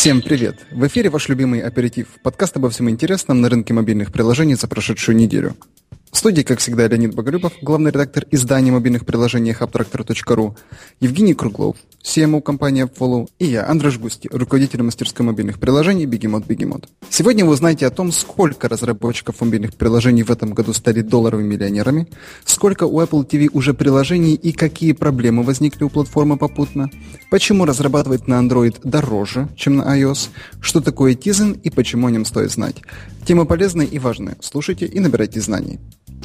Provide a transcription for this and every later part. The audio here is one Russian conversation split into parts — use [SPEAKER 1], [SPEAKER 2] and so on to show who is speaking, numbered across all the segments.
[SPEAKER 1] Всем привет! В эфире ваш любимый аперитив, подкаст обо всем интересном на рынке мобильных приложений за прошедшую неделю. Студии, как всегда, Леонид Боголюбов, главный редактор издания мобильных приложений HubTractor.ru, Евгений Круглов, CMO компании Follow, и я, Андрей Густи, руководитель мастерской мобильных приложений Бегемот Бегемот. Сегодня вы узнаете о том, сколько разработчиков мобильных приложений в этом году стали долларовыми миллионерами, сколько у Apple TV уже приложений и какие проблемы возникли у платформы попутно, почему разрабатывать на Android дороже, чем на iOS, что такое Tizen и почему о нем стоит знать. Темы полезные и важные. Слушайте и набирайте знаний.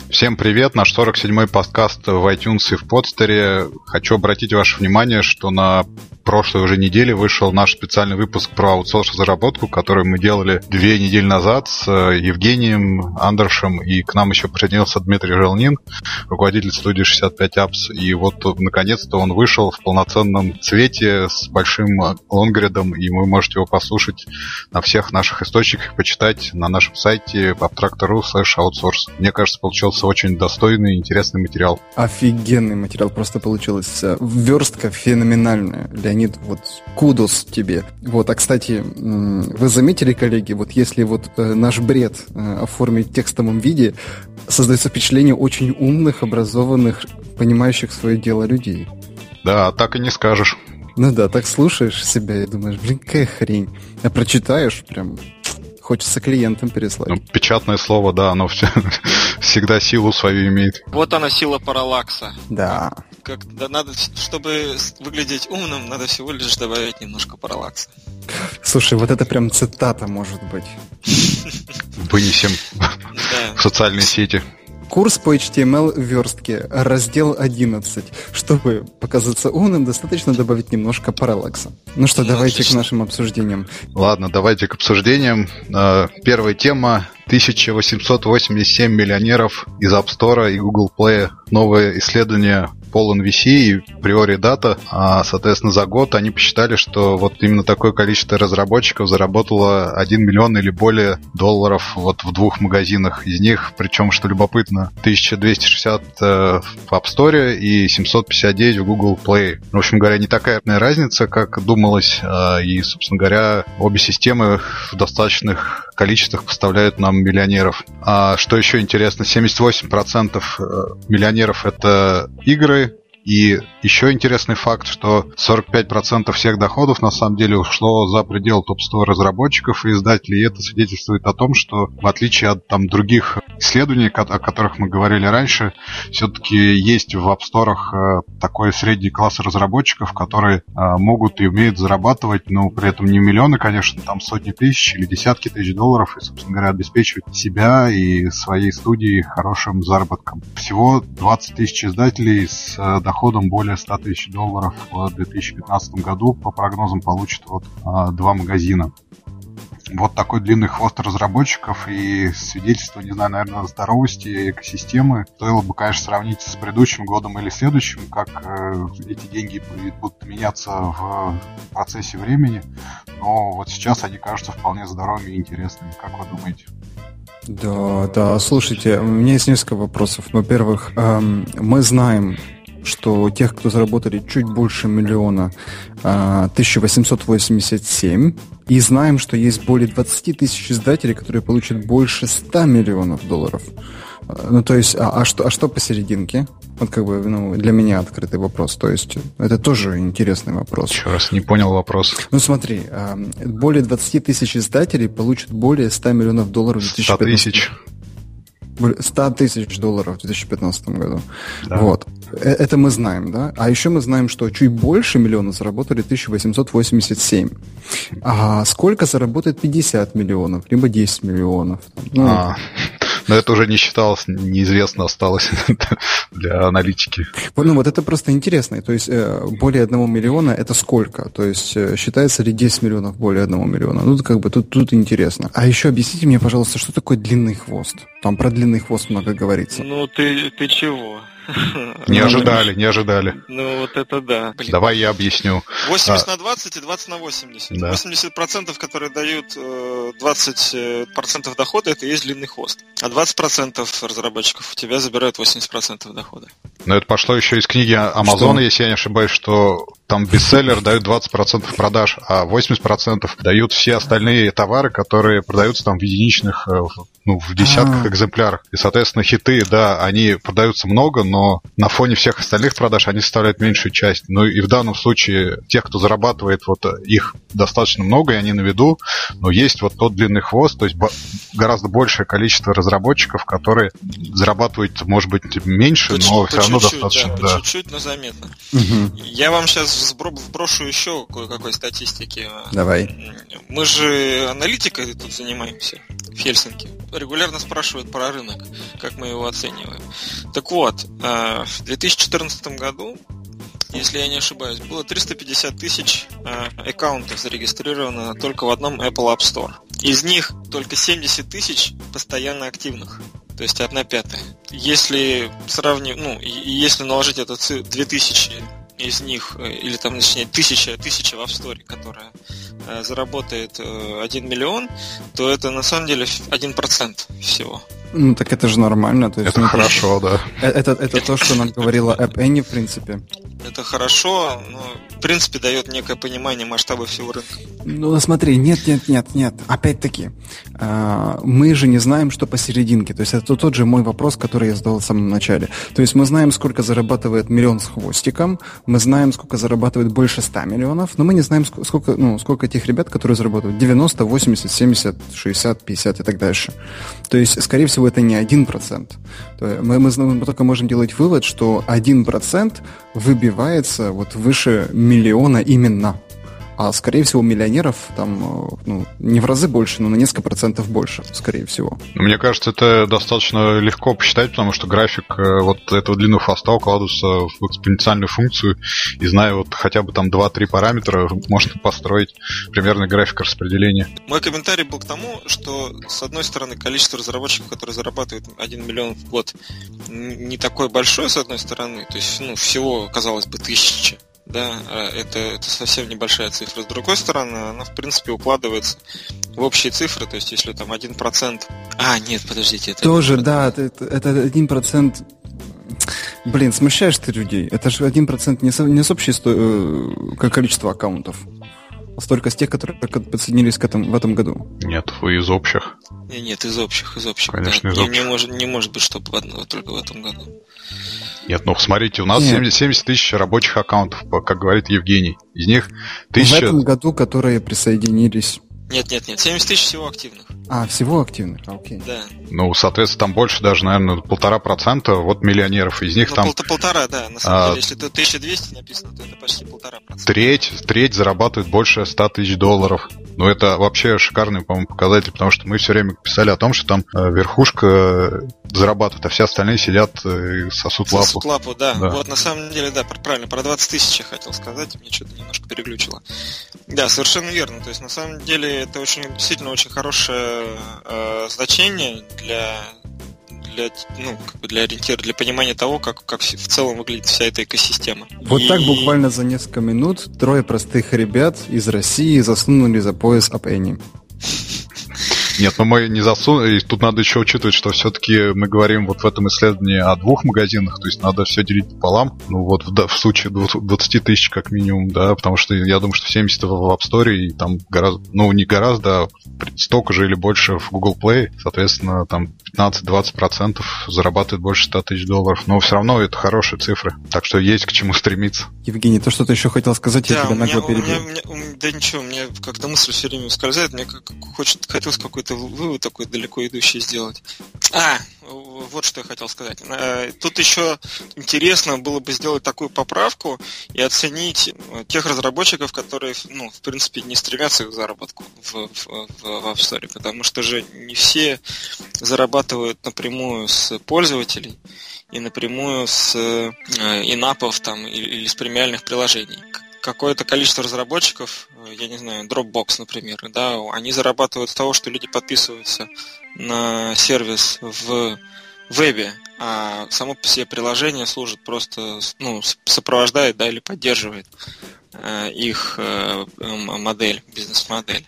[SPEAKER 2] Всем привет, наш 47-й подкаст в iTunes и в подстере. Хочу обратить ваше внимание, что на прошлой уже неделе вышел наш специальный выпуск про аутсорс-разработку, который мы делали две недели назад с э, Евгением Андершем, и к нам еще присоединился Дмитрий Желнин, руководитель студии 65 Apps, и вот наконец-то он вышел в полноценном цвете с большим лонгридом, и вы можете его послушать на всех наших источниках, почитать на нашем сайте abtractor.ru slash outsource. Мне кажется, получился очень достойный и интересный материал.
[SPEAKER 1] Офигенный материал просто получилось. Верстка феноменальная. Леонид, вот кудос тебе. Вот, а кстати, вы заметили, коллеги, вот если вот э, наш бред э, оформить в текстовом виде, создается впечатление очень умных, образованных, понимающих свое дело людей.
[SPEAKER 2] Да, так и не скажешь.
[SPEAKER 1] Ну да, так слушаешь себя и думаешь, блин, какая хрень. А прочитаешь, прям хочется клиентам переслать. Ну,
[SPEAKER 2] печатное слово, да, оно все, всегда силу свою имеет.
[SPEAKER 3] Вот она сила параллакса.
[SPEAKER 1] Да
[SPEAKER 3] как да, надо, чтобы выглядеть умным, надо всего лишь добавить немножко параллакса.
[SPEAKER 1] Слушай, вот это прям цитата может быть.
[SPEAKER 2] Вынесем в социальные сети.
[SPEAKER 1] Курс по HTML верстке, раздел 11. Чтобы показаться умным, достаточно добавить немножко параллакса. Ну что, ну, давайте отлично. к нашим обсуждениям.
[SPEAKER 2] Ладно, давайте к обсуждениям. А, первая тема 1887 миллионеров из App Store и Google Play. Новое исследование полон VC и приори дата, а, соответственно, за год они посчитали, что вот именно такое количество разработчиков заработало 1 миллион или более долларов вот в двух магазинах. Из них, причем, что любопытно, 1260 э, в App Store и 759 в Google Play. В общем говоря, не такая разница, как думалось, э, и, собственно говоря, обе системы в достаточных количествах поставляют нам миллионеров. А что еще интересно, 78% э, миллионеров это игры, и еще интересный факт, что 45% всех доходов на самом деле ушло за предел топ-100 разработчиков и издателей. И это свидетельствует о том, что в отличие от там, других исследований, о которых мы говорили раньше, все-таки есть в App Store э, такой средний класс разработчиков, которые э, могут и умеют зарабатывать, но при этом не миллионы, конечно, там сотни тысяч или десятки тысяч долларов, и, собственно говоря, обеспечивать себя и своей студии хорошим заработком. Всего 20 тысяч издателей с доходом доходом более 100 тысяч долларов в 2015 году. По прогнозам получат вот а, два магазина. Вот такой длинный хвост разработчиков и свидетельство, не знаю, наверное, здоровости экосистемы. Стоило бы, конечно, сравнить с предыдущим годом или следующим, как э, эти деньги будут меняться в процессе времени. Но вот сейчас они кажутся вполне здоровыми и интересными. Как вы думаете?
[SPEAKER 1] Да, да, слушайте, у меня есть несколько вопросов. Во-первых, эм, мы знаем, что тех, кто заработали чуть больше миллиона, 1887. А, И знаем, что есть более 20 тысяч издателей, которые получат больше 100 миллионов долларов. А, ну, то есть, а, а, что, а что посерединке? Вот как бы ну, для меня открытый вопрос. То есть это тоже интересный вопрос.
[SPEAKER 2] Еще раз не понял вопрос.
[SPEAKER 1] Ну смотри, более 20 тысяч издателей получат более 100 миллионов долларов в 2015 100 тысяч. 100 тысяч долларов в 2015 году. Да. Вот. Э, это мы знаем, да? А еще мы знаем, что чуть больше миллиона заработали 1887. А сколько заработает 50 миллионов, либо 10 миллионов?
[SPEAKER 2] Ну, а, но это уже не считалось, неизвестно осталось для аналитики.
[SPEAKER 1] Ну вот это просто интересно. То есть э, более одного миллиона это сколько? То есть э, считается ли 10 миллионов более одного миллиона? Ну как бы тут, тут интересно. А еще объясните мне, пожалуйста, что такое длинный хвост? Там про длинный хвост много говорится.
[SPEAKER 3] Ну ты, ты чего?
[SPEAKER 2] Не ожидали, не ожидали.
[SPEAKER 3] Ну вот это да.
[SPEAKER 2] Блин. Давай я объясню.
[SPEAKER 3] 80 а. на 20 и 20 на 80. Да. 80%, которые дают 20% э, э, дохода, это и есть длинный хвост. А 20% разработчиков у тебя забирают 80% дохода.
[SPEAKER 2] Но это пошло еще из книги Амазона, если я не ошибаюсь, что там бестселлер дают 20% продаж, а 80% дают все остальные товары, которые продаются там в единичных, э, ну, в десятках А-а-а. экземплярах. И, соответственно, хиты, да, они продаются много, но на фоне всех остальных продаж они составляют меньшую часть. Ну и в данном случае тех, кто зарабатывает, вот их достаточно много, и они на виду, но есть вот тот длинный хвост, то есть гораздо большее количество разработчиков, которые зарабатывают, может быть, меньше, по но все равно достаточно.
[SPEAKER 3] Да, да. По чуть-чуть, но заметно. Угу. Я вам сейчас вброшу еще кое-какой статистики.
[SPEAKER 1] Давай.
[SPEAKER 3] Мы же аналитикой тут занимаемся в Хельсинки. Регулярно спрашивают про рынок, как мы его оцениваем. Так вот, э, в 2014 году если я не ошибаюсь, было 350 тысяч э, аккаунтов зарегистрировано только в одном Apple App Store. Из них только 70 тысяч постоянно активных. То есть одна пятая. Если сравнивать, ну, если наложить это 2000 из них, э, или там, точнее, тысяча, тысяча в App Store, которая э, заработает э, 1 миллион, то это на самом деле 1% всего.
[SPEAKER 1] Ну так это же нормально. То есть,
[SPEAKER 2] это
[SPEAKER 1] ну,
[SPEAKER 2] хорошо, да.
[SPEAKER 1] Э, это, это, это то, что нам говорила App Annie, в принципе.
[SPEAKER 3] Это хорошо, но в принципе дает некое понимание масштаба всего рынка.
[SPEAKER 1] Ну смотри, нет, нет, нет, нет. Опять-таки, э, мы же не знаем, что посерединке. То есть это тот же мой вопрос, который я задал в самом начале. То есть мы знаем, сколько зарабатывает миллион с хвостиком, мы знаем, сколько зарабатывает больше 100 миллионов, но мы не знаем, сколько, ну, сколько тех ребят, которые зарабатывают 90, 80, 70, 60, 50 и так дальше. То есть, скорее всего, это не 1%. Мы, мы, мы только можем делать вывод, что 1% выбивается вот выше миллиона именно. А скорее всего миллионеров там э, ну, не в разы больше, но на несколько процентов больше, скорее всего.
[SPEAKER 2] Мне кажется, это достаточно легко посчитать, потому что график э, вот этого длинного хоста укладывается в экспоненциальную функцию, и зная вот хотя бы там 2-3 параметра, можно построить примерный график распределения.
[SPEAKER 3] Мой комментарий был к тому, что с одной стороны количество разработчиков, которые зарабатывают 1 миллион в год, не такое большое, с одной стороны, то есть ну, всего, казалось бы, тысячи да, а это, это совсем небольшая цифра. С другой стороны, она, в принципе, укладывается в общие цифры, то есть если там 1%... А, нет, подождите, это...
[SPEAKER 1] Тоже, да, это, это 1%... Блин, смущаешь ты людей. Это же 1% не с, не с общей сто... Э, количества аккаунтов, а столько с тех, которые подсоединились к этому, в этом году.
[SPEAKER 2] Нет, вы из общих.
[SPEAKER 3] Нет, из общих, из общих.
[SPEAKER 2] Конечно,
[SPEAKER 3] да.
[SPEAKER 2] из общих.
[SPEAKER 3] Не, не, может, не может быть, чтобы только в этом году.
[SPEAKER 2] Нет, ну смотрите, у нас 70, 70 тысяч рабочих аккаунтов, как говорит Евгений. Из них тысяча...
[SPEAKER 1] В этом году, которые присоединились...
[SPEAKER 3] Нет, нет, нет, 70 тысяч всего активных.
[SPEAKER 1] А, всего активных, окей.
[SPEAKER 3] Да.
[SPEAKER 2] Ну, соответственно, там больше даже, наверное, полтора процента вот миллионеров. Из них ну, там...
[SPEAKER 3] Пол полтора, да. На самом а... деле, если это 1200 написано, то это почти полтора процента.
[SPEAKER 2] Треть, треть зарабатывает больше 100 тысяч долларов. Ну, это вообще шикарный, по-моему, показатель, потому что мы все время писали о том, что там э, верхушка э, зарабатывает, а все остальные сидят и сосут лапу.
[SPEAKER 3] Сосут лапу, да. да. Вот на самом деле, да, правильно, про 20 тысяч я хотел сказать, мне что-то немножко переглючило. Да, совершенно верно. То есть, на самом деле, это очень, действительно очень хорошее э, значение для для, ну, как бы для ориентира, для понимания того, как, как в целом выглядит вся эта экосистема.
[SPEAKER 1] Вот и... так буквально за несколько минут трое простых ребят из России засунули за пояс Апенни.
[SPEAKER 2] Нет, но мы не засунули. Тут надо еще учитывать, что все-таки мы говорим вот в этом исследовании о двух магазинах, то есть надо все делить пополам. Ну вот в, в случае 20 тысяч как минимум, да, потому что я думаю, что 70 в App Store и там гораздо, ну не гораздо, а столько же или больше в Google Play, соответственно, там 15-20% зарабатывает больше 100 тысяч долларов. Но все равно это хорошие цифры, так что есть к чему стремиться.
[SPEAKER 1] Евгений, то, что ты еще хотел сказать, да, я тебя нагло перебил.
[SPEAKER 3] Да ничего, мне как-то мысль все время ускользает, мне как, хочет, хотелось какой-то какой-то вывод такой далеко идущий сделать. А, вот что я хотел сказать. Э, тут еще интересно было бы сделать такую поправку и оценить э, тех разработчиков, которые, ну, в принципе, не стремятся к заработку в, в, в App Store, потому что же не все зарабатывают напрямую с пользователей и напрямую с э, инапов там или с премиальных приложений какое-то количество разработчиков, э, я не знаю, Dropbox, например, да, они зарабатывают с того, что люди подписываются на сервис в вебе, а само по себе приложение служит просто, ну, сопровождает, да, или поддерживает э, их э, модель, бизнес-модель.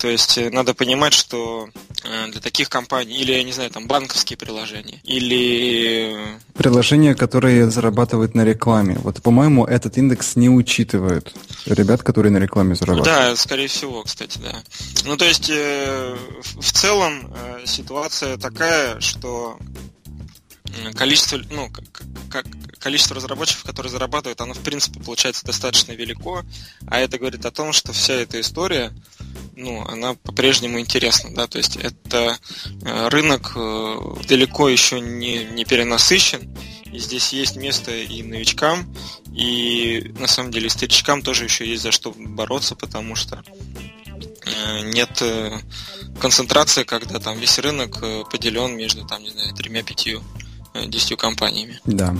[SPEAKER 3] То есть надо понимать, что для таких компаний, или, я не знаю, там банковские приложения, или...
[SPEAKER 1] Приложения, которые зарабатывают на рекламе. Вот, по-моему, этот индекс не учитывает ребят, которые на рекламе зарабатывают.
[SPEAKER 3] Да, скорее всего, кстати, да. Ну, то есть, в целом ситуация такая, что количество, ну, как, количество разработчиков, которые зарабатывают, оно в принципе получается достаточно велико, а это говорит о том, что вся эта история, ну, она по-прежнему интересна, да, то есть это э, рынок э, далеко еще не, не перенасыщен, и здесь есть место и новичкам, и на самом деле старичкам тоже еще есть за что бороться, потому что э, нет концентрации, когда там весь рынок поделен между там, не знаю, тремя-пятью десятью компаниями.
[SPEAKER 1] Да.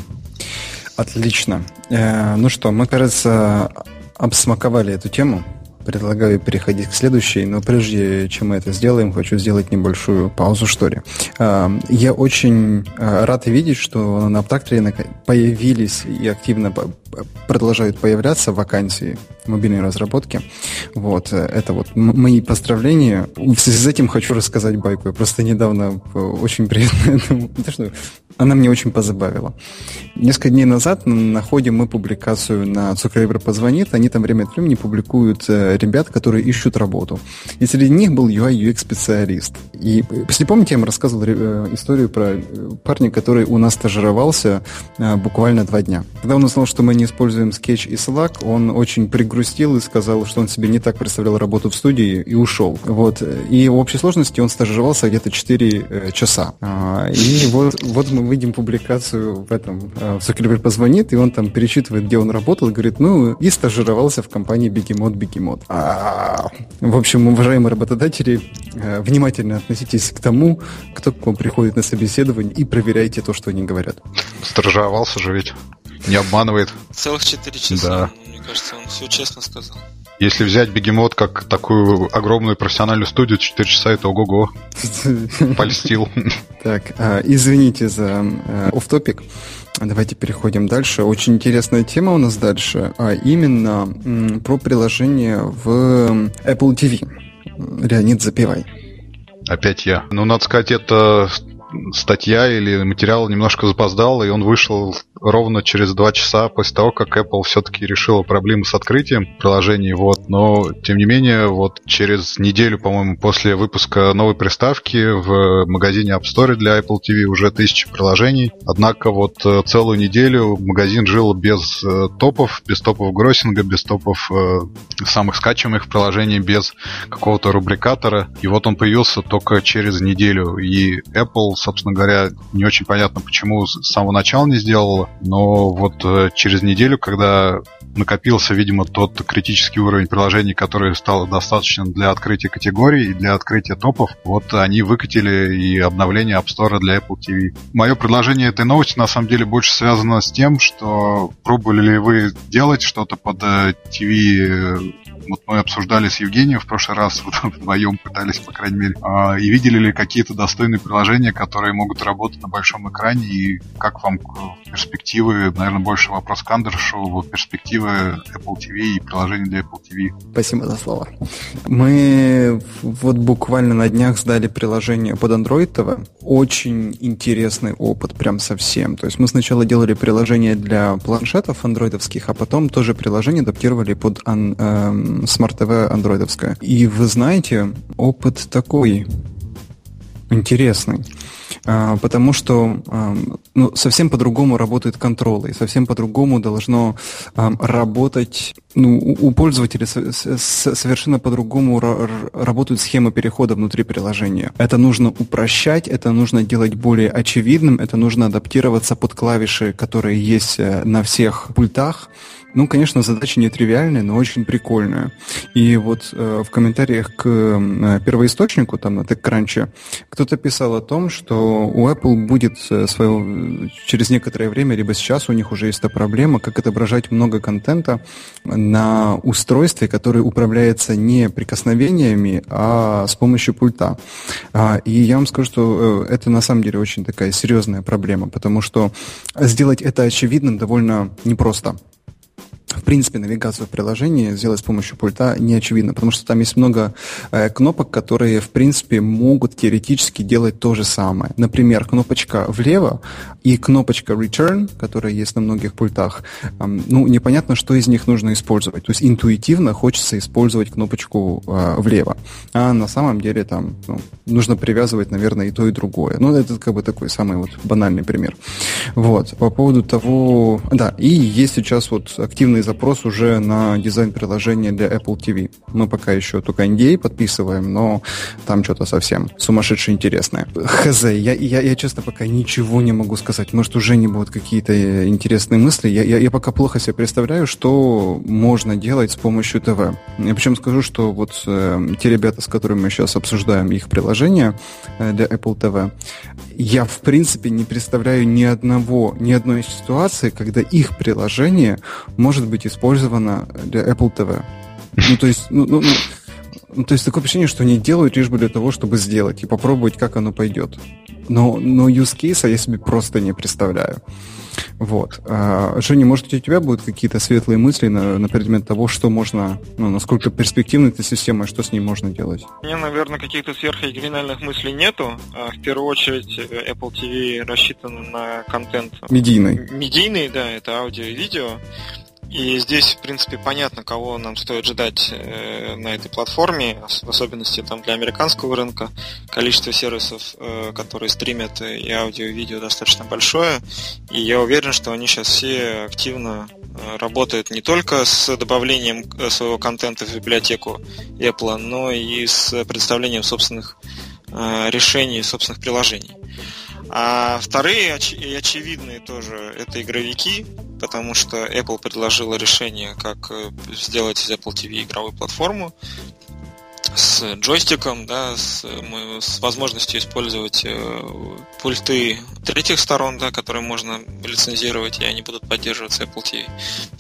[SPEAKER 1] Отлично. Ну что, мы, кажется, обсмаковали эту тему. Предлагаю переходить к следующей, но прежде чем мы это сделаем, хочу сделать небольшую паузу, что ли. Э, я очень э, рад видеть, что на Аптакторе появились и активно продолжают появляться вакансии мобильной разработки. Вот, это вот мои поздравления. В связи с этим хочу рассказать байку. Я просто недавно очень приятно... Она мне очень позабавила. Несколько дней назад находим мы публикацию на Цукревер позвонит. Они там время от времени публикуют э, ребят, которые ищут работу. И среди них был UI UX специалист. И если помните, я вам рассказывал э, историю про э, парня, который у нас стажировался буквально два дня. Когда он узнал, что мы не используем Sketch и Slack, он очень пригрустил и сказал, что он себе не так представлял работу в студии и ушел. Вот. И в общей сложности он стажировался где-то 4 часа. А, и вот, вот мы выйдем публикацию в этом, в Zuckerberg позвонит, и он там перечитывает, где он работал, говорит, ну, и стажировался в компании Бегемот Бегемот. В общем, уважаемые работодатели, э, внимательно относитесь к тому, кто к вам приходит на собеседование, и проверяйте то, что они говорят.
[SPEAKER 2] Стажировался же ведь. Не обманывает.
[SPEAKER 3] Целых 4 часа. Да. Мне кажется, он все честно сказал.
[SPEAKER 2] Если взять бегемот как такую огромную профессиональную студию, 4 часа это ого-го. Польстил.
[SPEAKER 1] Так, а, извините за оф топик Давайте переходим дальше. Очень интересная тема у нас дальше, а именно про приложение в Apple TV. Леонид, запивай.
[SPEAKER 2] Опять я. Ну, надо сказать, это статья или материал немножко запоздал, и он вышел ровно через два часа после того, как Apple все-таки решила проблему с открытием приложений. Вот. Но, тем не менее, вот через неделю, по-моему, после выпуска новой приставки в магазине App Store для Apple TV уже тысячи приложений. Однако вот э, целую неделю магазин жил без э, топов, без топов гроссинга, без топов э, самых скачиваемых приложений, без какого-то рубрикатора. И вот он появился только через неделю. И Apple, собственно говоря, не очень понятно, почему с самого начала не сделала но вот э, через неделю, когда накопился, видимо, тот критический уровень приложений, который стал достаточным для открытия категорий и для открытия топов, вот они выкатили и обновление App Store для Apple TV. Мое предложение этой новости на самом деле больше связано с тем, что пробовали ли вы делать что-то под TV вот мы обсуждали с Евгением в прошлый раз, вот вдвоем пытались, по крайней мере, а, и видели ли какие-то достойные приложения, которые могут работать на большом экране, и как вам перспективы, наверное, больше вопрос к Андершу, перспективы Apple TV и приложений для Apple TV.
[SPEAKER 1] Спасибо за слово. Мы вот буквально на днях сдали приложение под Android TV. Очень интересный опыт, прям совсем. То есть мы сначала делали приложение для планшетов андроидовских, а потом тоже приложение адаптировали под эм, Smart TV андроидовская. И вы знаете, опыт такой интересный. А, потому что а, ну, совсем по-другому работают контролы, совсем по-другому должно а, работать, ну, у пользователя совершенно по-другому работают схемы перехода внутри приложения. Это нужно упрощать, это нужно делать более очевидным, это нужно адаптироваться под клавиши, которые есть э, на всех пультах, ну, конечно, задача нетривиальная, но очень прикольная. И вот э, в комментариях к э, первоисточнику, там на TechCrunch, кто-то писал о том, что у Apple будет э, своего, через некоторое время, либо сейчас у них уже есть эта проблема, как отображать много контента на устройстве, которое управляется не прикосновениями, а с помощью пульта. А, и я вам скажу, что э, это на самом деле очень такая серьезная проблема, потому что сделать это очевидным довольно непросто принципе, навигацию в приложении сделать с помощью пульта не очевидно, потому что там есть много э, кнопок, которые, в принципе, могут теоретически делать то же самое. Например, кнопочка влево и кнопочка return, которая есть на многих пультах, э, ну, непонятно, что из них нужно использовать. То есть интуитивно хочется использовать кнопочку э, влево, а на самом деле там ну, нужно привязывать, наверное, и то, и другое. Ну, это как бы такой самый вот банальный пример. Вот. По поводу того... Да, и есть сейчас вот активный запрос уже на дизайн приложения для Apple TV. Мы пока еще только NDA подписываем, но там что-то совсем сумасшедше интересное. Хз, я, я, я честно пока ничего не могу сказать. Может, уже не будут какие-то интересные мысли. Я, я, я пока плохо себе представляю, что можно делать с помощью ТВ. Я причем скажу, что вот э, те ребята, с которыми мы сейчас обсуждаем их приложение э, для Apple TV, я в принципе не представляю ни одного, ни одной ситуации, когда их приложение может быть использовано для Apple TV. Ну, то есть, ну, ну, ну, ну, то есть такое ощущение, что они делают лишь бы для того, чтобы сделать и попробовать, как оно пойдет. Но, но use case я себе просто не представляю. Вот. А, Женя, может, у тебя будут какие-то светлые мысли на, на предмет того, что можно, ну, насколько перспективна эта система и что с ней можно делать?
[SPEAKER 3] У меня, наверное, каких-то сверхоригинальных мыслей нету. А, в первую очередь, э, Apple TV рассчитан на контент...
[SPEAKER 1] Медийный.
[SPEAKER 3] Медийный, да, это аудио и видео. И здесь, в принципе, понятно, кого нам стоит ждать э, на этой платформе, в особенности там для американского рынка. Количество сервисов, э, которые стримят и аудио, и видео достаточно большое. И я уверен, что они сейчас все активно э, работают не только с добавлением э, своего контента в библиотеку Apple, но и с представлением собственных э, решений, собственных приложений. А вторые оч- и очевидные тоже это игровики, потому что Apple предложила решение, как э, сделать из Apple TV игровую платформу с джойстиком, да, с, с возможностью использовать э, пульты третьих сторон, да, которые можно лицензировать, и они будут поддерживаться Apple TV.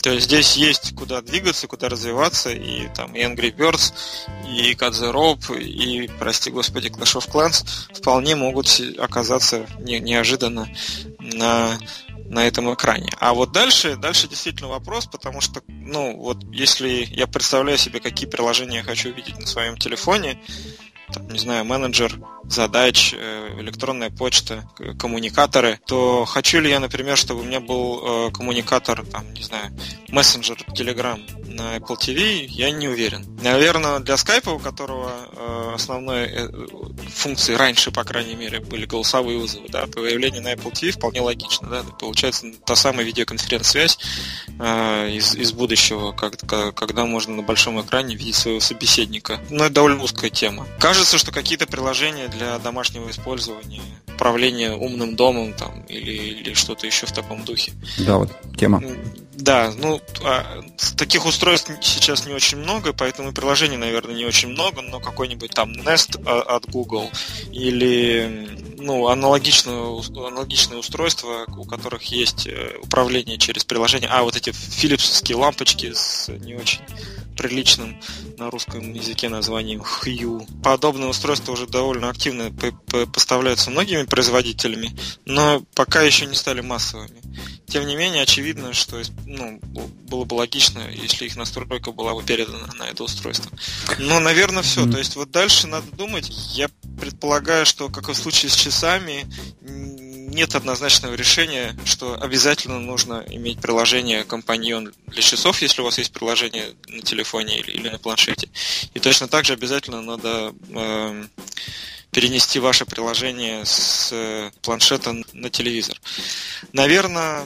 [SPEAKER 3] То есть здесь есть куда двигаться, куда развиваться, и там и Angry Birds, и Cut the и, прости господи, Clash of Clans вполне могут оказаться не, неожиданно на на этом экране. А вот дальше, дальше действительно вопрос, потому что, ну, вот если я представляю себе, какие приложения я хочу увидеть на своем телефоне, там, не знаю, менеджер задач, э, электронная почта, коммуникаторы, то хочу ли я, например, чтобы у меня был э, коммуникатор, там, не знаю, мессенджер Telegram на Apple TV, я не уверен. Наверное, для Skype, у которого основной функции раньше, по крайней мере, были голосовые вызовы, да, появление на Apple TV вполне логично, да, получается та самая видеоконференц-связь из, из будущего, когда, когда можно на большом экране видеть своего собеседника. Но это довольно узкая тема. Кажется, что какие-то приложения для домашнего использования, управления умным домом там или, или что-то еще в таком духе.
[SPEAKER 1] Да, вот тема.
[SPEAKER 3] Да, ну, а, таких устройств сейчас не очень много, поэтому приложений, наверное, не очень много, но какой-нибудь там Nest а, от Google или ну, аналогичное, аналогичные устройства, у которых есть э, управление через приложение. А, вот эти филипсовские лампочки с не очень приличным на русском языке названием Hue. Подобные устройства уже довольно активно поставляются многими производителями, но пока еще не стали массовыми. Тем не менее, очевидно, что ну, было бы логично, если их настройка была бы передана на это устройство. Но, наверное, все. То есть вот дальше надо думать. Я предполагаю, что, как и в случае с часами, нет однозначного решения, что обязательно нужно иметь приложение компаньон для часов, если у вас есть приложение на телефоне или, или на планшете. И точно так же обязательно надо э, перенести ваше приложение с э, планшета на телевизор. Наверное,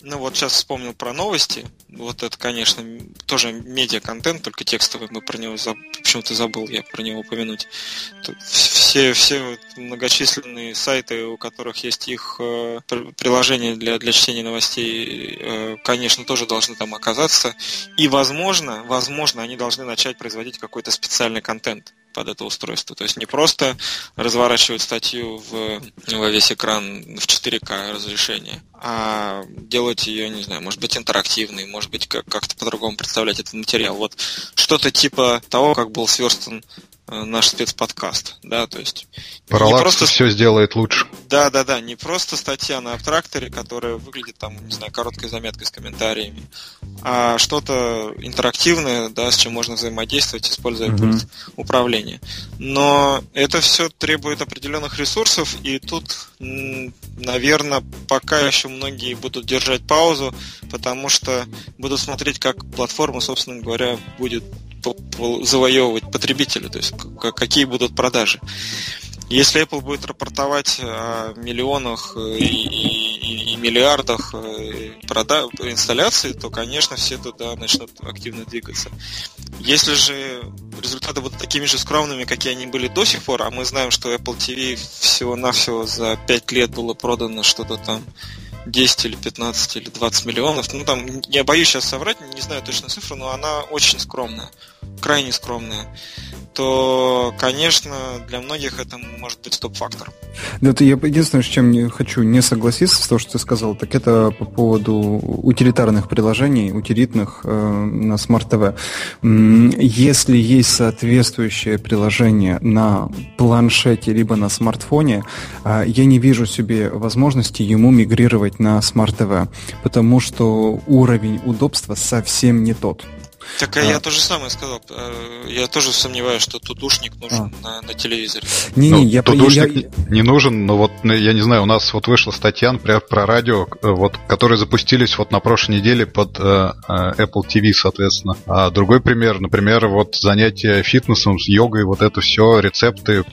[SPEAKER 3] ну вот сейчас вспомнил про новости. Вот это, конечно, тоже медиа-контент, только текстовый. Мы про него заб... почему-то забыл я про него упомянуть. Все, все многочисленные сайты, у которых есть их э, приложения для, для чтения новостей, э, конечно, тоже должны там оказаться. И, возможно, возможно, они должны начать производить какой-то специальный контент под это устройство. То есть не просто разворачивать статью в, во весь экран в 4К разрешение, а делать ее, не знаю, может быть, интерактивной, может быть, как-то по-другому представлять этот материал. Вот что-то типа того, как был сверстан наш спецподкаст, да, то есть
[SPEAKER 2] Параллакс не просто все сделает лучше.
[SPEAKER 3] Да, да, да, не просто статья на абтракторе, которая выглядит там, не знаю, короткой заметкой с комментариями, а что-то интерактивное, да, с чем можно взаимодействовать, используя mm-hmm. пульт управления. Но это все требует определенных ресурсов, и тут, наверное, пока еще многие будут держать паузу, потому что будут смотреть, как платформа, собственно говоря, будет завоевывать потребителя, то есть какие будут продажи. Если Apple будет рапортовать о миллионах и, и, и миллиардах э, прода- инсталляций, то, конечно, все туда начнут активно двигаться. Если же результаты будут такими же скромными, какие они были до сих пор, а мы знаем, что Apple TV всего-навсего за 5 лет было продано что-то там 10 или 15 или 20 миллионов. Ну, там, я боюсь сейчас соврать, не знаю точно цифру, но она очень скромная, крайне скромная то, конечно, для многих это может быть стоп-фактор.
[SPEAKER 1] Да, это я единственное, с чем не хочу не согласиться с того, что ты сказал, так это по поводу утилитарных приложений, утилитных э, на Smart TV. Если есть соответствующее приложение на планшете либо на смартфоне, э, я не вижу себе возможности ему мигрировать на Smart TV, потому что уровень удобства совсем не тот.
[SPEAKER 3] Так а. я то же самое сказал. Э, я тоже сомневаюсь, что тутушник нужен а. на, на телевизоре.
[SPEAKER 2] Не, не, ну, я тутушник я... не нужен, но вот ну, я не знаю, у нас вот вышла статья, например, про радио, э, вот, которые запустились вот на прошлой неделе под э, э Apple TV, соответственно. А другой пример, например, вот занятия фитнесом, с йогой, вот это все, рецепты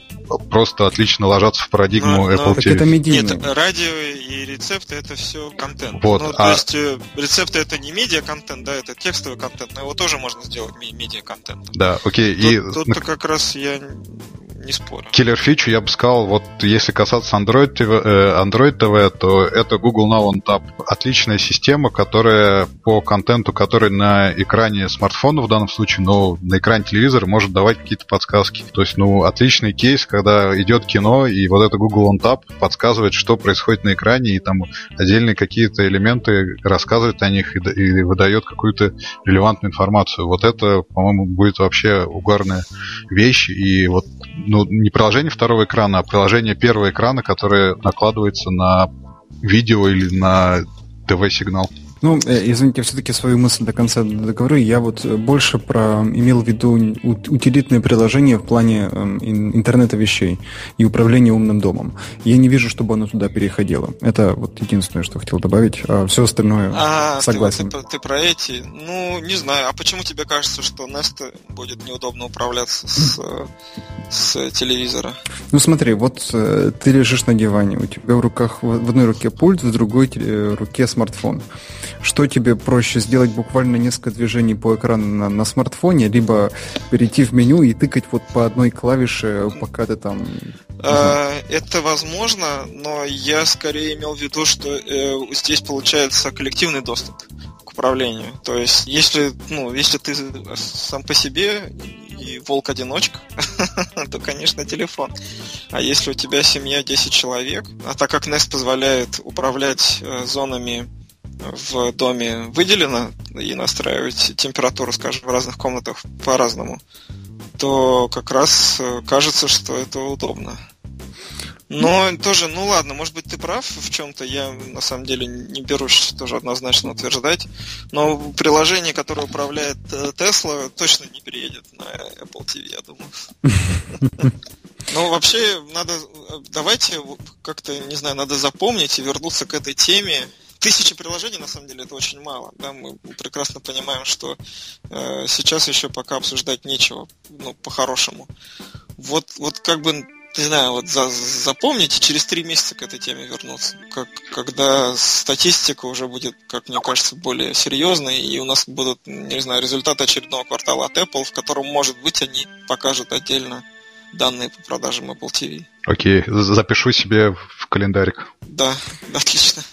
[SPEAKER 2] просто отлично ложатся в парадигму но, Apple но, TV.
[SPEAKER 3] Это Нет, радио и рецепты это все контент. Вот, ну, а... То есть рецепты это не медиа-контент, да, это текстовый контент, но его тоже тоже можно сделать медиа-контентом.
[SPEAKER 2] Да, окей.
[SPEAKER 3] Тут, и... Тут как раз я не спорю.
[SPEAKER 2] Киллер фичу я бы сказал, вот если касаться Android TV, э, Android TV, то это Google Now on Tap. Отличная система, которая по контенту, который на экране смартфона в данном случае, но на экране телевизора может давать какие-то подсказки. То есть, ну, отличный кейс, когда идет кино, и вот это Google on Tap подсказывает, что происходит на экране, и там отдельные какие-то элементы рассказывает о них и, и выдает какую-то релевантную информацию. Вот это, по-моему, будет вообще угарная вещь, и вот ну, не приложение второго экрана, а приложение первого экрана, которое накладывается на видео или на ТВ-сигнал.
[SPEAKER 1] Ну, э, извините, все-таки свою мысль до конца договорю. Я вот больше про имел в виду утилитные приложения в плане эм, интернета вещей и управления умным домом. Я не вижу, чтобы оно туда переходило. Это вот единственное, что хотел добавить. А все остальное а, согласен.
[SPEAKER 3] Ты, ты, ты про эти? Ну, не знаю. А почему тебе кажется, что Nest будет неудобно управляться с, с телевизора?
[SPEAKER 1] Ну, смотри, вот э, ты лежишь на диване, у тебя в руках в одной руке пульт, в другой руке смартфон что тебе проще сделать буквально несколько движений по экрану на, на смартфоне, либо перейти в меню и тыкать вот по одной клавише, пока ты там...
[SPEAKER 3] А, это возможно, но я скорее имел в виду, что э, здесь получается коллективный доступ к управлению. То есть, если, ну, если ты сам по себе и волк-одиночка, то, конечно, телефон. А если у тебя семья 10 человек, а так как Nest позволяет управлять э, зонами в доме выделено и настраивать температуру, скажем, в разных комнатах по-разному, то как раз э, кажется, что это удобно. Но тоже, ну ладно, может быть, ты прав в чем-то, я на самом деле не берусь тоже однозначно утверждать, но приложение, которое управляет Tesla, точно не переедет на Apple TV, я думаю. Ну, вообще, надо, давайте как-то, не знаю, надо запомнить и вернуться к этой теме тысячи приложений, на самом деле, это очень мало. Да? Мы прекрасно понимаем, что э, сейчас еще пока обсуждать нечего, ну, по-хорошему. Вот, вот как бы, не знаю, вот за, запомните, через три месяца к этой теме вернуться. Как, когда статистика уже будет, как мне кажется, более серьезной, и у нас будут, не знаю, результаты очередного квартала от Apple, в котором, может быть, они покажут отдельно данные по продажам Apple TV.
[SPEAKER 2] Окей, запишу себе в календарик.
[SPEAKER 3] Да, отлично.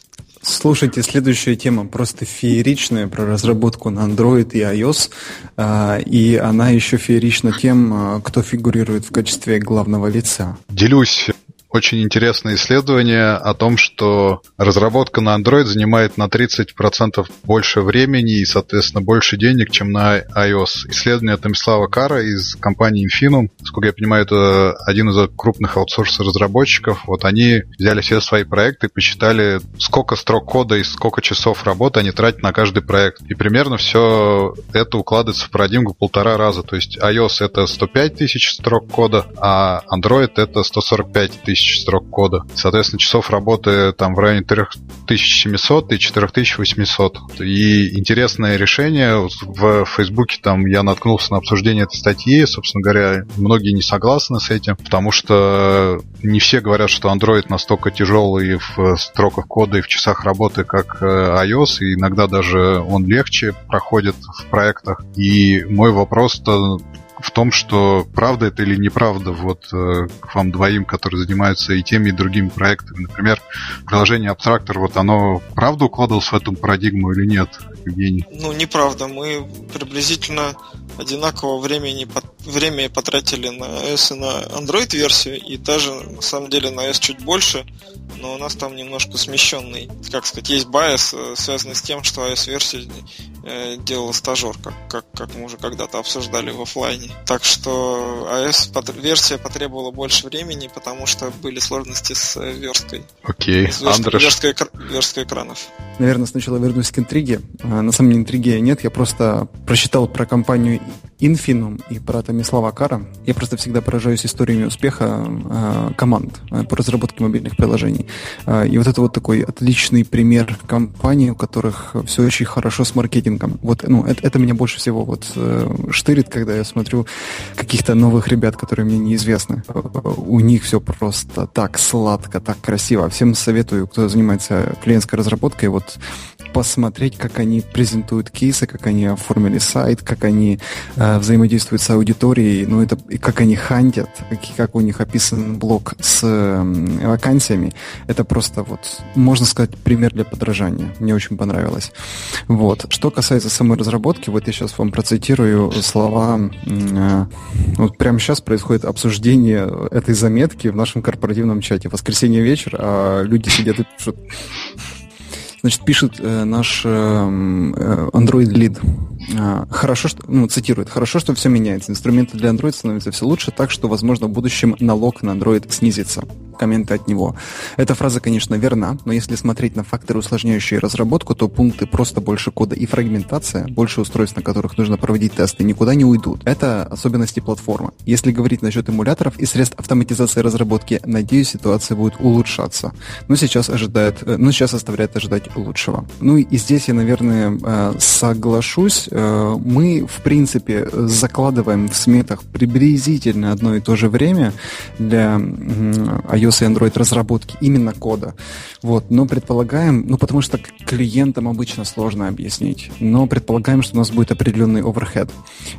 [SPEAKER 1] Слушайте, следующая тема просто фееричная про разработку на Android и iOS. А, и она еще феерична тем, а, кто фигурирует в качестве главного лица.
[SPEAKER 2] Делюсь очень интересное исследование о том, что разработка на Android занимает на 30% больше времени и, соответственно, больше денег, чем на iOS. Исследование Томислава Кара из компании Infinum, сколько я понимаю, это один из крупных аутсорс-разработчиков. Вот они взяли все свои проекты, посчитали, сколько строк кода и сколько часов работы они тратят на каждый проект. И примерно все это укладывается в парадигму полтора раза. То есть iOS это 105 тысяч строк кода, а Android это 145 тысяч строк кода. Соответственно, часов работы там в районе 3700 и 4800. И интересное решение. В Фейсбуке там я наткнулся на обсуждение этой статьи. Собственно говоря, многие не согласны с этим, потому что не все говорят, что Android настолько тяжелый в строках кода и в часах работы, как э, iOS, и иногда даже он легче проходит в проектах. И мой вопрос-то в том, что правда это или неправда вот э, к вам двоим, которые занимаются и теми, и другими проектами. Например, приложение Abstractor, вот оно правда укладывалось в эту парадигму или нет, Евгений?
[SPEAKER 3] Ну, неправда. Мы приблизительно одинаково времени, время потратили на iOS и на Android версию, и даже на самом деле на iOS чуть больше, но у нас там немножко смещенный, как сказать, есть байс, э, связанный с тем, что iOS версию э, делала стажер, как, как, как мы уже когда-то обсуждали в офлайне. Так что iOS версия потребовала больше времени, потому что были сложности с э, версткой.
[SPEAKER 2] Окей,
[SPEAKER 3] с версткой, версткой, версткой экранов.
[SPEAKER 1] Наверное, сначала вернусь к интриге. А, на самом деле интриги нет, я просто прочитал про компанию Infinum и про Томислава Кара. Я просто всегда поражаюсь историями успеха э, команд э, по разработке мобильных приложений. Э, и вот это вот такой отличный пример компании, у которых все очень хорошо с маркетингом. Вот, ну, это, это меня больше всего вот э, штырит, когда я смотрю каких-то новых ребят, которые мне неизвестны. У них все просто так сладко, так красиво. Всем советую, кто занимается клиентской разработкой, вот посмотреть, как они презентуют кейсы, как они оформили сайт, как они э, взаимодействуют с аудиторией, ну это и как они хантят, как, как у них описан блог с э, вакансиями. Это просто вот, можно сказать, пример для подражания. Мне очень понравилось. Вот. Что касается самой разработки, вот я сейчас вам процитирую слова. Э, вот прямо сейчас происходит обсуждение этой заметки в нашем корпоративном чате. Воскресенье вечер, а люди сидят и пишут Значит, пишет э, наш э, э Android Lead. А, хорошо, что, ну, цитирует, хорошо, что все меняется. Инструменты для Android становятся все лучше, так что, возможно, в будущем налог на Android снизится. Комменты от него. Эта фраза, конечно, верна, но если смотреть на факторы, усложняющие разработку, то пункты просто больше кода и фрагментация, больше устройств, на которых нужно проводить тесты, никуда не уйдут. Это особенности платформы. Если говорить насчет эмуляторов и средств автоматизации разработки, надеюсь, ситуация будет улучшаться. Но сейчас ожидает, э, но сейчас оставляет ожидать лучшего. Ну и здесь я, наверное, э, соглашусь Э, мы, в принципе, закладываем в сметах приблизительно одно и то же время для iOS и Android разработки именно кода. Вот. Но предполагаем, ну потому что клиентам обычно сложно объяснить, но предполагаем, что у нас будет определенный overhead.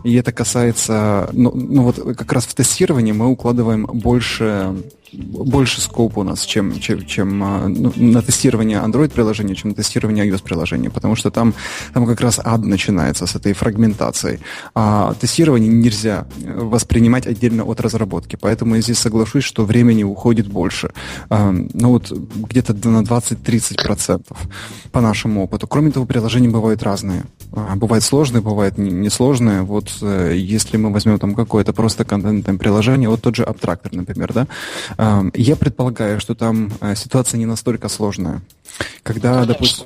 [SPEAKER 1] И это касается, ну, ну вот как раз в тестировании мы укладываем больше больше скоп у нас, чем, чем, чем а, ну, на тестирование Android-приложения, чем на тестирование iOS-приложения, потому что там, там как раз ад начинается с этой фрагментацией. А тестирование нельзя воспринимать отдельно от разработки, поэтому я здесь соглашусь, что времени уходит больше. А, ну вот где-то на 20-30% по нашему опыту. Кроме того, приложения бывают разные. А, бывают сложные, бывают несложные. Вот э, если мы возьмем там какое-то просто контентное приложение, вот тот же Abstractor, например, да, я предполагаю, что там э, ситуация не настолько сложная. Когда, Конечно. допустим,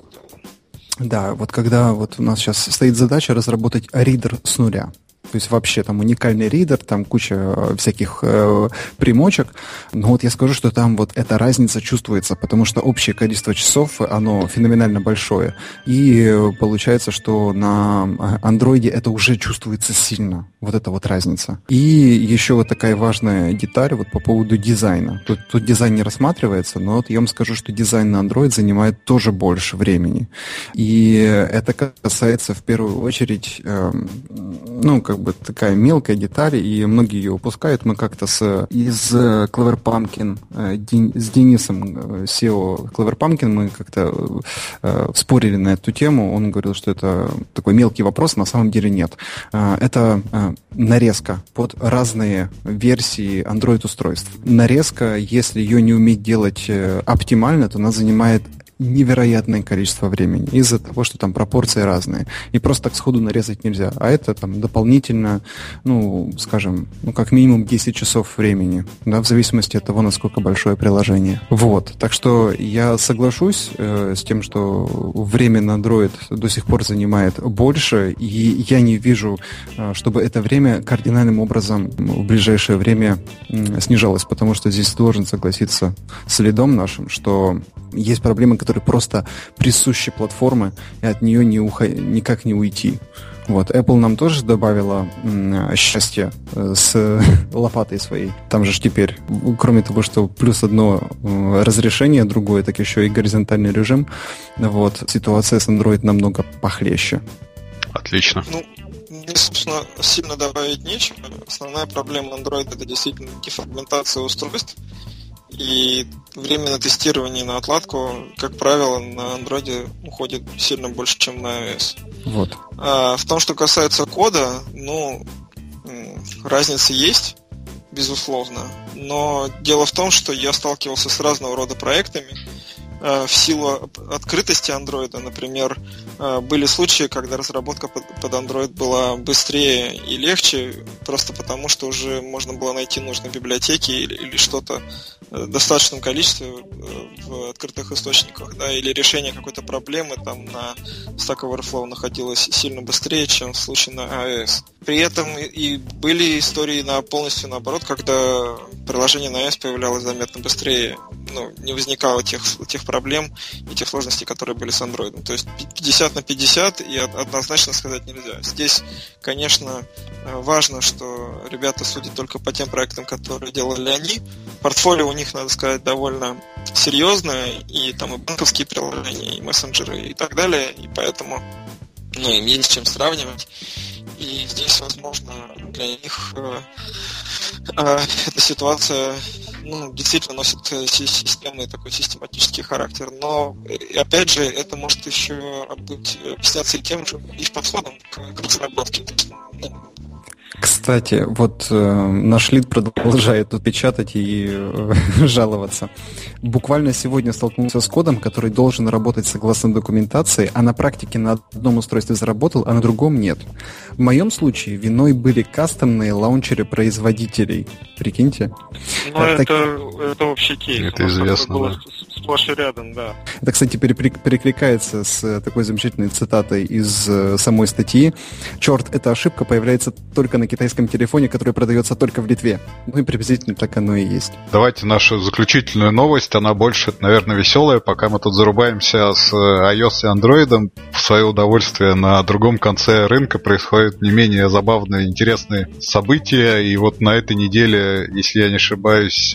[SPEAKER 1] да, вот когда вот у нас сейчас стоит задача разработать ридер с нуля. То есть вообще там уникальный ридер, там куча э, всяких э, примочек. Но вот я скажу, что там вот эта разница чувствуется, потому что общее количество часов, оно феноменально большое. И получается, что на андроиде это уже чувствуется сильно, вот эта вот разница. И еще вот такая важная деталь вот по поводу дизайна. Тут, тут дизайн не рассматривается, но вот я вам скажу, что дизайн на Android занимает тоже больше времени. И это касается в первую очередь э, ну, как бы такая мелкая деталь, и многие ее упускают. Мы как-то с, из Clever Pumpkin, с Денисом, SEO Clever Pumpkin, мы как-то спорили на эту тему. Он говорил, что это такой мелкий вопрос, на самом деле нет. Это нарезка под разные версии Android-устройств. Нарезка, если ее не уметь делать оптимально, то она занимает невероятное количество времени из-за того, что там пропорции разные. И просто так сходу нарезать нельзя. А это там дополнительно, ну, скажем, ну, как минимум 10 часов времени, да, в зависимости от того, насколько большое приложение. Вот. Так что я соглашусь э, с тем, что время на Android до сих пор занимает больше, и я не вижу, э, чтобы это время кардинальным образом в ближайшее время э, снижалось, потому что здесь должен согласиться с лидом нашим, что есть проблемы, которые просто присущи платформы, и от нее не ухо... никак не уйти. Вот, Apple нам тоже добавила м, счастье э, с лопатой своей. Там же теперь, кроме того, что плюс одно э, разрешение, другое, так еще и горизонтальный режим. Вот, ситуация с Android намного похлеще.
[SPEAKER 2] Отлично.
[SPEAKER 3] Ну, мне, собственно, сильно добавить нечего. Основная проблема Android это действительно дефрагментация устройств. И время на тестирование на отладку, как правило, на андроиде уходит сильно больше, чем на iOS.
[SPEAKER 1] Вот.
[SPEAKER 3] А в том, что касается кода, ну, разница есть, безусловно. Но дело в том, что я сталкивался с разного рода проектами, Э, в силу открытости андроида, например, были случаи, когда разработка под Android была быстрее и легче, просто потому что уже можно было найти нужные библиотеки или, что-то э, в достаточном количестве в открытых источниках, да, или решение какой-то проблемы там на Stack Overflow находилось сильно быстрее, чем в случае на iOS. При этом и были истории на полностью наоборот, когда приложение на iOS появлялось заметно быстрее, ну, не возникало тех, тех проблем и тех сложностей, которые были с Android. То есть 50 на 50 и однозначно сказать нельзя. Здесь, конечно, э, важно, что ребята судят только по тем проектам, которые делали они. Портфолио у них, надо сказать, довольно серьезное, и там и банковские приложения, и мессенджеры, и так далее, и поэтому ну, им есть чем сравнивать. И здесь, возможно, для них э, э, эта ситуация ну, действительно носит э, системный такой систематический характер. Но, э, опять же, это может еще быть э, объясняться и тем же, и подходом к, к разработке.
[SPEAKER 1] Кстати, вот э, наш лид продолжает тут печатать и э, жаловаться. Буквально сегодня столкнулся с кодом, который должен работать согласно документации, а на практике на одном устройстве заработал, а на другом нет. В моем случае виной были кастомные лаунчеры производителей. Прикиньте.
[SPEAKER 3] Ну, это, так... это общий кейс.
[SPEAKER 2] Это известно, да.
[SPEAKER 3] Сплошь и рядом, да.
[SPEAKER 1] Это, кстати, перекликается с такой замечательной цитатой из э, самой статьи. Черт, эта ошибка появляется только на китайском телефоне, который продается только в Литве. Ну и приблизительно так оно и есть.
[SPEAKER 2] Давайте нашу заключительную новость. Она больше, наверное, веселая. Пока мы тут зарубаемся с iOS и Android, в свое удовольствие на другом конце рынка происходят не менее забавные, интересные события. И вот на этой неделе, если я не ошибаюсь,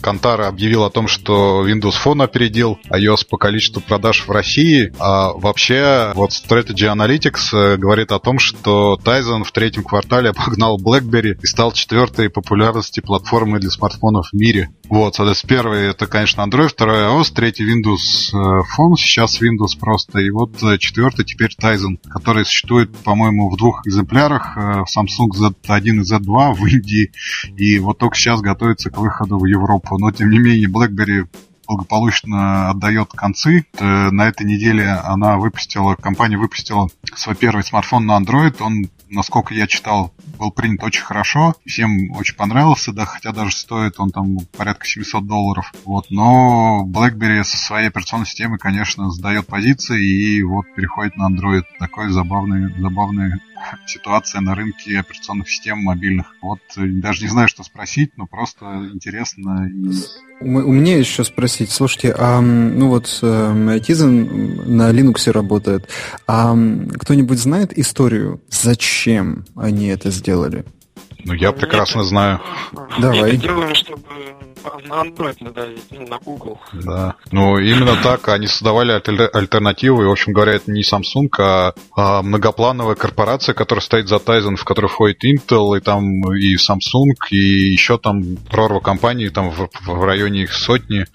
[SPEAKER 2] Кантара объявил о том, что Windows Phone опередил iOS по количеству продаж в России. А вообще, вот Strategy Analytics говорит о том, что Tizen в третьем квартале обогнал BlackBerry и стал четвертой популярности платформой для смартфонов в мире. Вот, соответственно, первый это, конечно, Android, второй iOS, третий Windows э, Phone, сейчас Windows просто, и вот э, четвертый теперь Tizen, который существует, по-моему, в двух экземплярах, э, в Samsung Z1 и Z2 в Индии, и вот только сейчас готовится к выходу в Европу. Но, тем не менее, BlackBerry благополучно отдает концы. На этой неделе она выпустила, компания выпустила свой первый смартфон на Android. Он насколько я читал, был принят очень хорошо. Всем очень понравился, да, хотя даже стоит он там порядка 700 долларов. Вот, но BlackBerry со своей операционной системой, конечно, сдает позиции и вот переходит на Android. Такой забавный, забавный ситуация на рынке операционных систем мобильных. Вот даже не знаю, что спросить, но просто интересно.
[SPEAKER 1] У меня еще спросить, слушайте, а ну вот э, Tizen на Linux работает, а кто-нибудь знает историю, зачем они это сделали?
[SPEAKER 2] Ну, я Нет, прекрасно знаю.
[SPEAKER 3] Давай. Это делали, чтобы на Android надавить, ну, на Google.
[SPEAKER 2] Да. Ну, именно так. Они создавали альтернативу. И, в общем говоря, это не Samsung, а, а многоплановая корпорация, которая стоит за Tizen, в которой входит Intel, и там и Samsung, и еще там прорва компаний там в, в районе их сотни.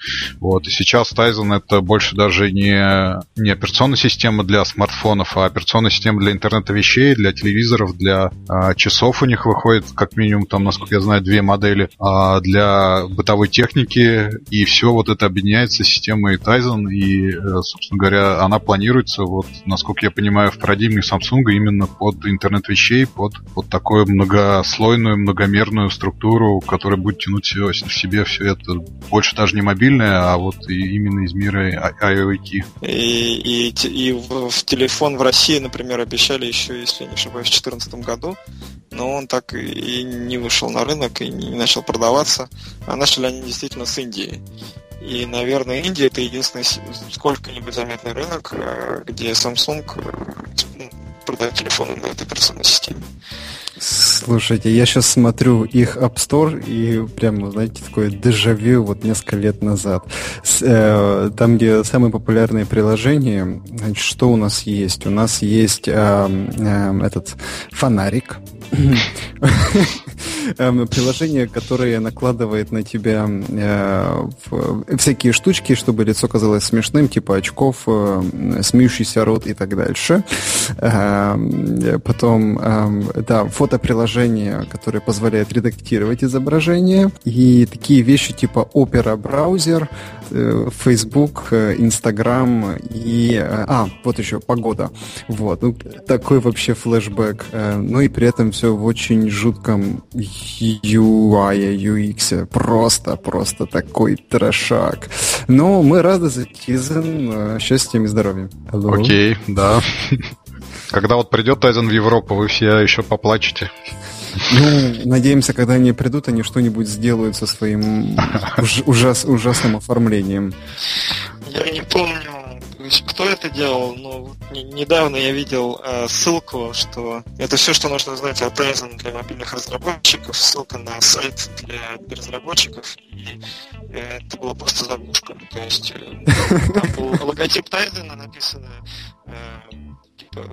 [SPEAKER 2] Вот. И сейчас Tizen это больше даже не, не операционная система для смартфонов, а операционная система для интернета вещей, для телевизоров, для а, часов у них выходит как минимум там, насколько я знаю, две модели, а для бытовой техники, и все вот это объединяется с системой Tizen, и, э, собственно говоря, она планируется, вот, насколько я понимаю, в парадигме Samsung именно под интернет вещей, под, под такую многослойную, многомерную структуру, которая будет тянуть все, в себе все это. Больше даже не мобильное, а вот и именно из мира IoT.
[SPEAKER 3] И, и, и в, в телефон в России, например, обещали еще, если не ошибаюсь, в 2014 году, но он так и не вышел на рынок и не начал продаваться. А начали они действительно с Индии. И, наверное, Индия это единственный сколько-нибудь заметный рынок, э, где Samsung э, ну, продает телефоны на этой операционной системе.
[SPEAKER 1] Слушайте, я сейчас смотрю их App Store и прямо, знаете, такое дежавю вот несколько лет назад. С, э, там, где самые популярные приложения, значит, что у нас есть? У нас есть э, э, этот фонарик, приложение, которое накладывает на тебя э, всякие штучки, чтобы лицо казалось смешным, типа очков, э, смеющийся рот и так дальше. Эм, потом, эм, да, фотоприложение, которое позволяет редактировать изображение. И такие вещи типа Opera браузер, э, Facebook, Instagram и... А, вот еще погода. Вот. Ну, такой вообще флешбэк. Ну и при этом все в очень жутком UI, UX. Просто, просто такой трешак. Но мы рады за Тизен. Счастьем и здоровьем.
[SPEAKER 2] Окей, okay, да. Когда вот придет Тайзен в Европу, вы все еще поплачете.
[SPEAKER 1] Ну, надеемся, когда они придут, они что-нибудь сделают со своим ужас, ужасным оформлением.
[SPEAKER 3] Я не помню, кто это делал, но недавно я видел э, ссылку, что это все, что нужно знать о Tizen для мобильных разработчиков, ссылка на сайт для, для разработчиков, и э, это была просто заглушка. То есть э, там был логотип Tizen написано э, типа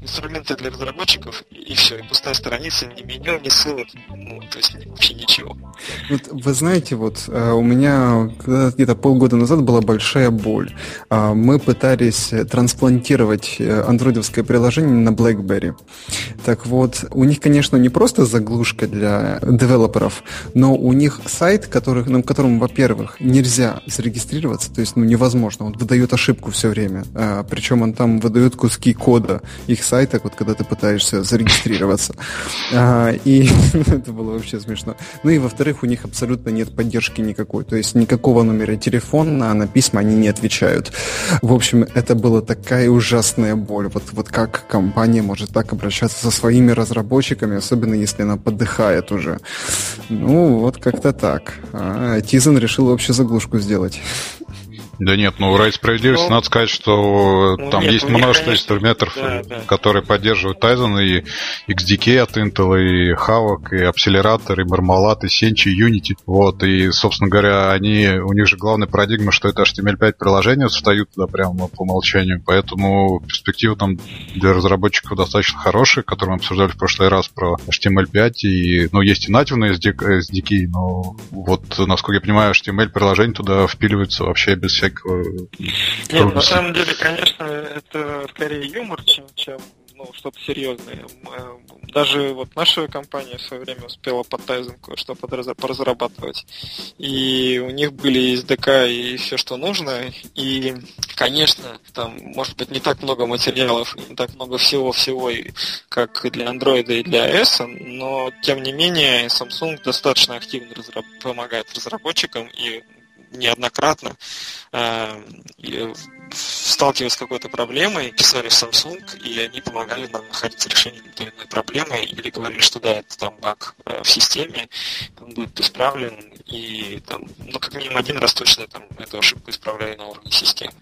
[SPEAKER 3] инструменты для разработчиков, и все, и пустая страница, ни меню, ни ссылок, ну, то есть вообще ничего.
[SPEAKER 1] Вот, вы знаете, вот э, у меня где-то полгода назад была большая боль. А, мы пытались трансплантировать э, андроидовское приложение на BlackBerry. Так вот, у них, конечно, не просто заглушка для девелоперов, но у них сайт, который, на котором, во-первых, нельзя зарегистрироваться, то есть ну, невозможно, он выдает ошибку все время. А, причем он там выдает куски кода кода их сайта, вот когда ты пытаешься зарегистрироваться. А, и это было вообще смешно. Ну и во-вторых, у них абсолютно нет поддержки никакой. То есть никакого номера телефона, на письма они не отвечают. В общем, это была такая ужасная боль. Вот, вот как компания может так обращаться со своими разработчиками, особенно если она подыхает уже. Ну, вот как-то так. А Тизен решил вообще заглушку сделать.
[SPEAKER 2] Да нет, ну ради справедливости ну, надо сказать, что ну, там нет, есть множество конечно, инструментов, да, да. которые поддерживают Tizen, и XDK от Intel, и Havok, и Accelerator, и Marmalade, и Senchi, и Unity. Вот, и, собственно говоря, они, у них же главная парадигма, что это HTML5 приложения встают туда прямо по умолчанию, поэтому перспективы там для разработчиков достаточно хорошие, которые мы обсуждали в прошлый раз про HTML5, и, ну, есть и нативные SDK, но вот, насколько я понимаю, HTML приложение туда впиливается вообще без всяких всякого...
[SPEAKER 3] Нет, на самом деле, конечно, это скорее юмор, чем, чем ну, что-то серьезное. Э, даже вот наша компания в свое время успела под Tizen кое-что поразрабатывать. И у них были SDK и все, что нужно. И, конечно, там, может быть, не так много материалов, не так много всего-всего, как для Android и для iOS, но, тем не менее, Samsung достаточно активно разраб- помогает разработчикам и неоднократно э, сталкивались с какой-то проблемой, писали в Samsung, и они помогали нам находить решение или иной проблемы, или говорили, что да, это там баг э, в системе, он будет исправлен, и там, ну, как минимум один раз точно там эту ошибку исправляли на уровне системы.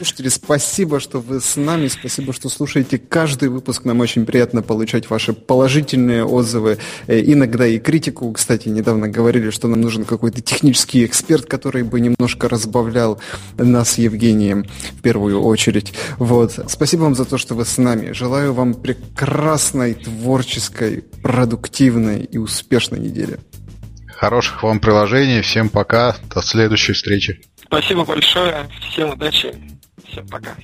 [SPEAKER 1] Слушатели, спасибо, что вы с нами, спасибо, что слушаете каждый выпуск. Нам очень приятно получать ваши положительные отзывы, э, иногда и критику. Кстати, недавно говорили, что нам нужен какой-то технический эксперт, который бы немножко разбавлял нас Евгением в первую очередь. Вот. Спасибо вам за то, что вы с нами. Желаю вам прекрасной, творческой, продуктивной и успешной недели.
[SPEAKER 2] Хороших вам приложений. Всем пока. До следующей встречи.
[SPEAKER 3] Спасибо большое. Всем удачи. Всем пока.